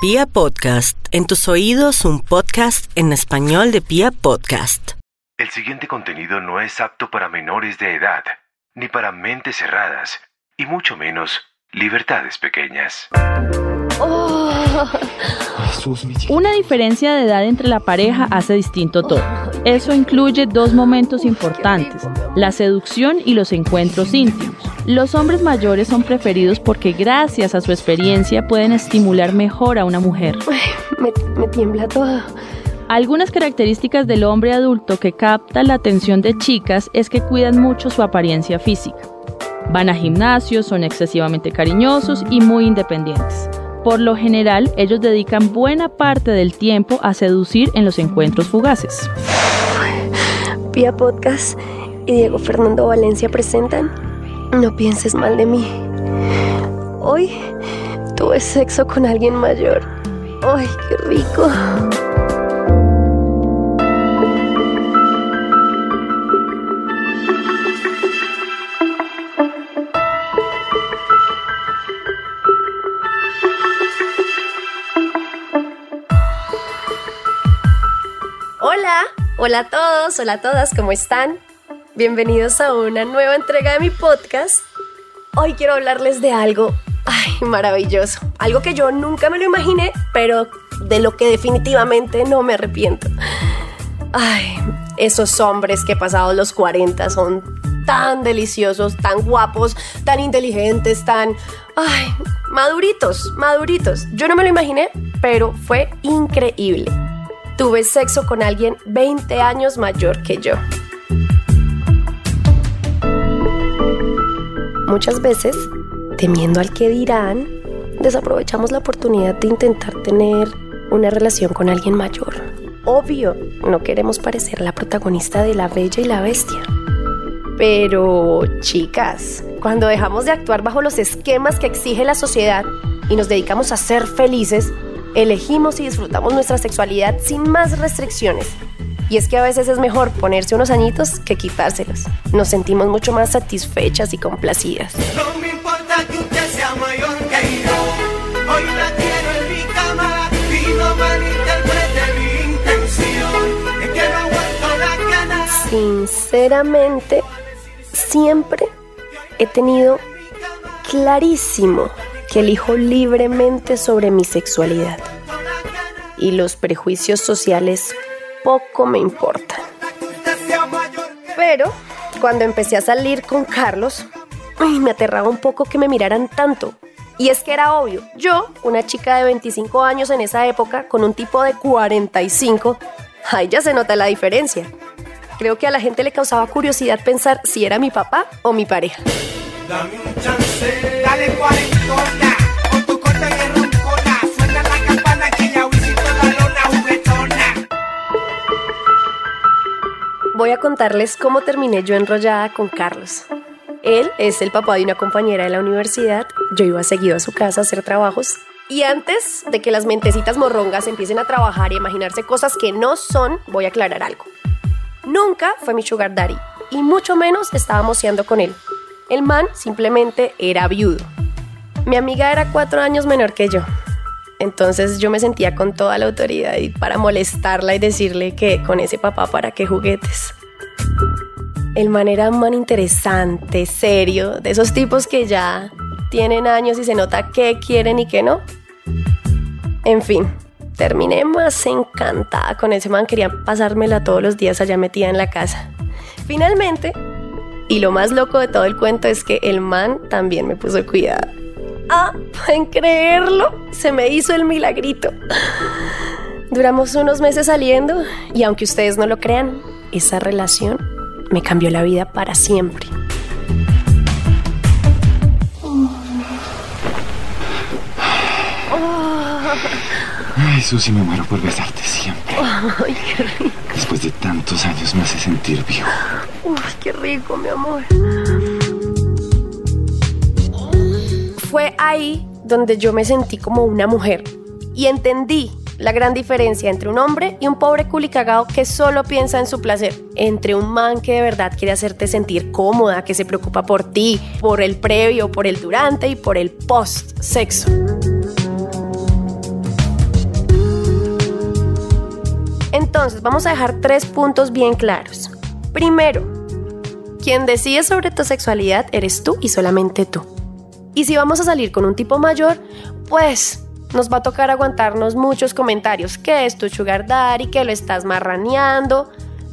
Pia Podcast, en tus oídos un podcast en español de Pia Podcast. El siguiente contenido no es apto para menores de edad, ni para mentes cerradas, y mucho menos libertades pequeñas. Una diferencia de edad entre la pareja hace distinto todo. Eso incluye dos momentos importantes, la seducción y los encuentros íntimos. Los hombres mayores son preferidos porque gracias a su experiencia pueden estimular mejor a una mujer. Me, me tiembla todo. Algunas características del hombre adulto que capta la atención de chicas es que cuidan mucho su apariencia física. Van a gimnasios, son excesivamente cariñosos y muy independientes. Por lo general, ellos dedican buena parte del tiempo a seducir en los encuentros fugaces. Pia Podcast y Diego Fernando Valencia presentan No pienses mal de mí. Hoy tuve sexo con alguien mayor. ¡Ay, qué rico! Hola, hola a todos, hola a todas, ¿cómo están? Bienvenidos a una nueva entrega de mi podcast. Hoy quiero hablarles de algo, ay, maravilloso, algo que yo nunca me lo imaginé, pero de lo que definitivamente no me arrepiento. Ay, esos hombres que pasados los 40 son tan deliciosos, tan guapos, tan inteligentes, tan... Ay, maduritos, maduritos. Yo no me lo imaginé, pero fue increíble. Tuve sexo con alguien 20 años mayor que yo. Muchas veces, temiendo al que dirán, desaprovechamos la oportunidad de intentar tener una relación con alguien mayor. Obvio, no queremos parecer la protagonista de La Bella y la Bestia. Pero, chicas, cuando dejamos de actuar bajo los esquemas que exige la sociedad y nos dedicamos a ser felices, elegimos y disfrutamos nuestra sexualidad sin más restricciones. Y es que a veces es mejor ponerse unos añitos que quitárselos. Nos sentimos mucho más satisfechas y complacidas. No me importa que usted sea mayor que yo. Hoy la quiero en mi cama y no malinterprete mi intención. Es que no aguanto la ganas. Sinceramente, siempre he tenido clarísimo que elijo libremente sobre mi sexualidad. Y los prejuicios sociales poco me importa. Pero cuando empecé a salir con Carlos, me aterraba un poco que me miraran tanto. Y es que era obvio, yo, una chica de 25 años en esa época, con un tipo de 45, ahí ya se nota la diferencia. Creo que a la gente le causaba curiosidad pensar si era mi papá o mi pareja. Dame un chance, dale 40, Voy a contarles cómo terminé yo enrollada con Carlos. Él es el papá de una compañera de la universidad. Yo iba seguido a su casa a hacer trabajos. Y antes de que las mentecitas morrongas empiecen a trabajar y a imaginarse cosas que no son, voy a aclarar algo. Nunca fue mi sugar daddy y mucho menos estaba moceando con él. El man simplemente era viudo. Mi amiga era cuatro años menor que yo. Entonces yo me sentía con toda la autoridad y para molestarla y decirle que con ese papá para qué juguetes. El man era un man interesante, serio, de esos tipos que ya tienen años y se nota qué quieren y qué no. En fin, terminé más encantada con ese man, quería pasármela todos los días allá metida en la casa. Finalmente, y lo más loco de todo el cuento es que el man también me puso cuidado. Ah, pueden creerlo, se me hizo el milagrito. Duramos unos meses saliendo y aunque ustedes no lo crean, esa relación me cambió la vida para siempre. Ay, Susi, me muero por besarte siempre. Ay, qué rico, Después de tantos años me hace sentir vivo. Uy, qué rico, mi amor fue ahí donde yo me sentí como una mujer y entendí la gran diferencia entre un hombre y un pobre culicagado que solo piensa en su placer, entre un man que de verdad quiere hacerte sentir cómoda, que se preocupa por ti, por el previo, por el durante y por el post sexo. Entonces, vamos a dejar tres puntos bien claros. Primero, quien decide sobre tu sexualidad eres tú y solamente tú. Y si vamos a salir con un tipo mayor, pues nos va a tocar aguantarnos muchos comentarios, que es tu sugar daddy, que lo estás marraneando,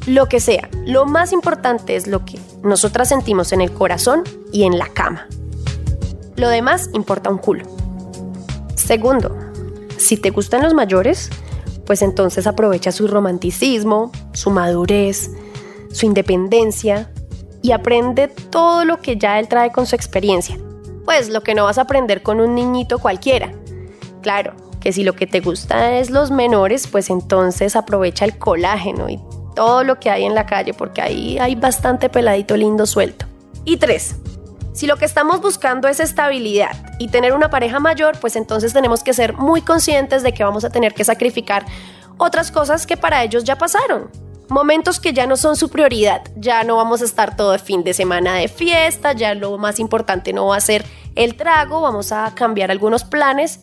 lo que sea. Lo más importante es lo que nosotras sentimos en el corazón y en la cama. Lo demás importa un culo. Segundo, si te gustan los mayores, pues entonces aprovecha su romanticismo, su madurez, su independencia y aprende todo lo que ya él trae con su experiencia. Pues lo que no vas a aprender con un niñito cualquiera. Claro, que si lo que te gusta es los menores, pues entonces aprovecha el colágeno y todo lo que hay en la calle, porque ahí hay bastante peladito lindo suelto. Y tres, si lo que estamos buscando es estabilidad y tener una pareja mayor, pues entonces tenemos que ser muy conscientes de que vamos a tener que sacrificar otras cosas que para ellos ya pasaron. Momentos que ya no son su prioridad, ya no vamos a estar todo el fin de semana de fiesta, ya lo más importante no va a ser el trago, vamos a cambiar algunos planes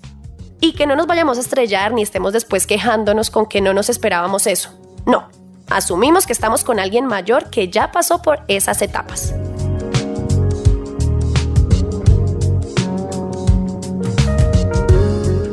y que no nos vayamos a estrellar ni estemos después quejándonos con que no nos esperábamos eso. No, asumimos que estamos con alguien mayor que ya pasó por esas etapas.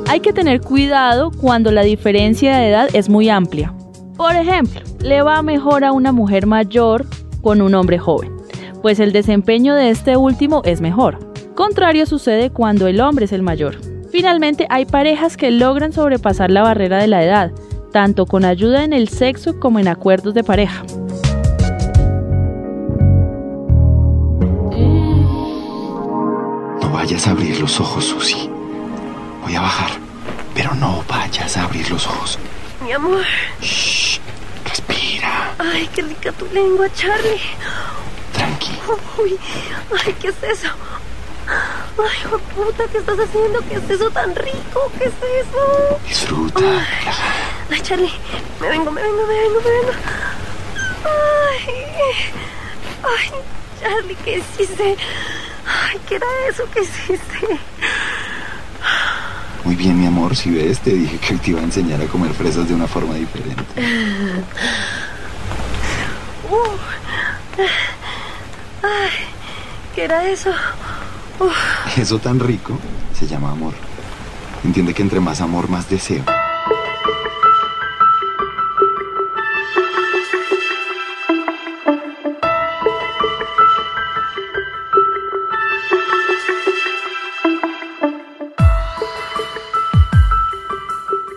Hay que tener cuidado cuando la diferencia de edad es muy amplia. Por ejemplo, le va mejor a una mujer mayor con un hombre joven, pues el desempeño de este último es mejor. Contrario sucede cuando el hombre es el mayor. Finalmente, hay parejas que logran sobrepasar la barrera de la edad, tanto con ayuda en el sexo como en acuerdos de pareja. No vayas a abrir los ojos, Susi. Voy a bajar. Pero no vayas a abrir los ojos. Mi amor, Shh. Ay, qué rica tu lengua, Charlie. Tranqui. Uy, ay, ¿qué es eso? Ay, hijo puta, ¿qué estás haciendo? ¿Qué es eso tan rico? ¿Qué es eso? Disfruta. Ay, Charlie, me vengo, me vengo, me vengo, me vengo. Ay, ay, Charlie, ¿qué hiciste? Ay, ¿qué era eso que hiciste? Muy bien, mi amor. Si ves, te dije que te iba a enseñar a comer fresas de una forma diferente. Uh. Ay, ¿qué era eso? Eso tan rico se llama amor. Entiende que entre más amor, más deseo.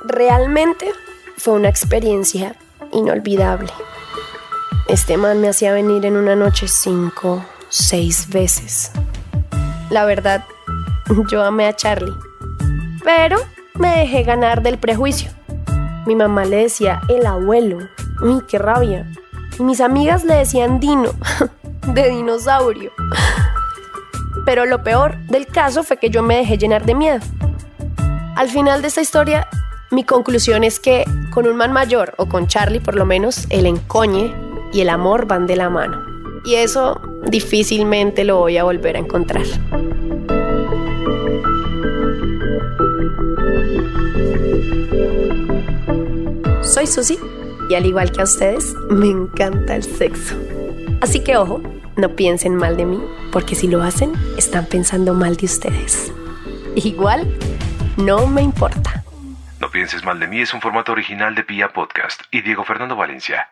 Realmente fue una experiencia inolvidable. Este man me hacía venir en una noche cinco, seis veces. La verdad, yo amé a Charlie. Pero me dejé ganar del prejuicio. Mi mamá le decía el abuelo. Uy, qué rabia. Y mis amigas le decían Dino, de dinosaurio. Pero lo peor del caso fue que yo me dejé llenar de miedo. Al final de esta historia, mi conclusión es que con un man mayor, o con Charlie por lo menos, el encoñe y el amor van de la mano. Y eso difícilmente lo voy a volver a encontrar. Soy Susi y al igual que a ustedes, me encanta el sexo. Así que ojo, no piensen mal de mí, porque si lo hacen, están pensando mal de ustedes. Igual, no me importa. No pienses mal de mí es un formato original de Pia Podcast y Diego Fernando Valencia.